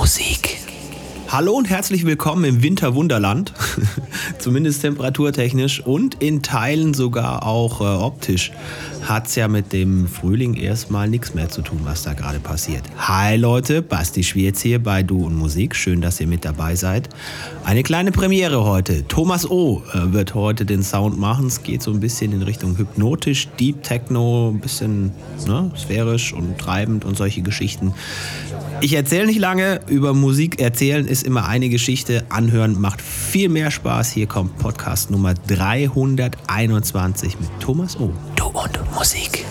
Musik. Hallo und herzlich willkommen im Winterwunderland. Zumindest temperaturtechnisch und in Teilen sogar auch äh, optisch hat es ja mit dem Frühling erstmal nichts mehr zu tun, was da gerade passiert. Hi Leute, Basti Schwierz hier bei Du und Musik. Schön, dass ihr mit dabei seid. Eine kleine Premiere heute. Thomas O. Äh, wird heute den Sound machen. Es geht so ein bisschen in Richtung hypnotisch, Deep Techno, ein bisschen ne, sphärisch und treibend und solche Geschichten. Ich erzähle nicht lange. Über Musik erzählen ist immer eine Geschichte. Anhören macht viel mehr Spaß. Hier kommt Podcast Nummer 321 mit Thomas O. Du und Musik.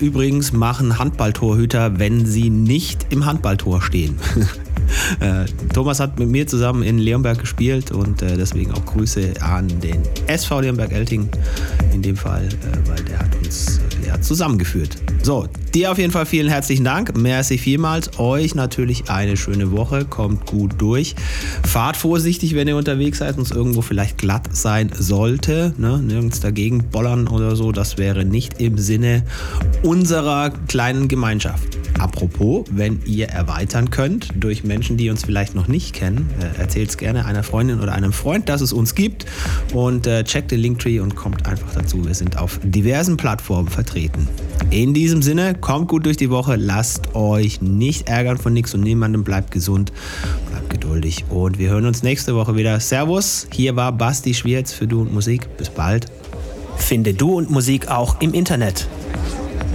Übrigens machen Handballtorhüter, wenn sie nicht im Handballtor stehen. Äh, Thomas hat mit mir zusammen in Leonberg gespielt und äh, deswegen auch Grüße an den SV Leonberg-Elting in dem Fall, äh, weil der hat zusammengeführt. So, dir auf jeden Fall vielen herzlichen Dank. Merci vielmals. Euch natürlich eine schöne Woche. Kommt gut durch. Fahrt vorsichtig, wenn ihr unterwegs seid und es irgendwo vielleicht glatt sein sollte. Ne? Nirgends dagegen bollern oder so. Das wäre nicht im Sinne unserer kleinen Gemeinschaft. Apropos, wenn ihr erweitern könnt durch Menschen, die uns vielleicht noch nicht kennen, äh, erzählt es gerne einer Freundin oder einem Freund, dass es uns gibt und äh, checkt den Linktree und kommt einfach dazu. Wir sind auf diversen Plattformen vertreten. In diesem Sinne, kommt gut durch die Woche, lasst euch nicht ärgern von nichts und niemandem, bleibt gesund, bleibt geduldig und wir hören uns nächste Woche wieder. Servus, hier war Basti Schwierz für Du und Musik. Bis bald. Finde Du und Musik auch im Internet.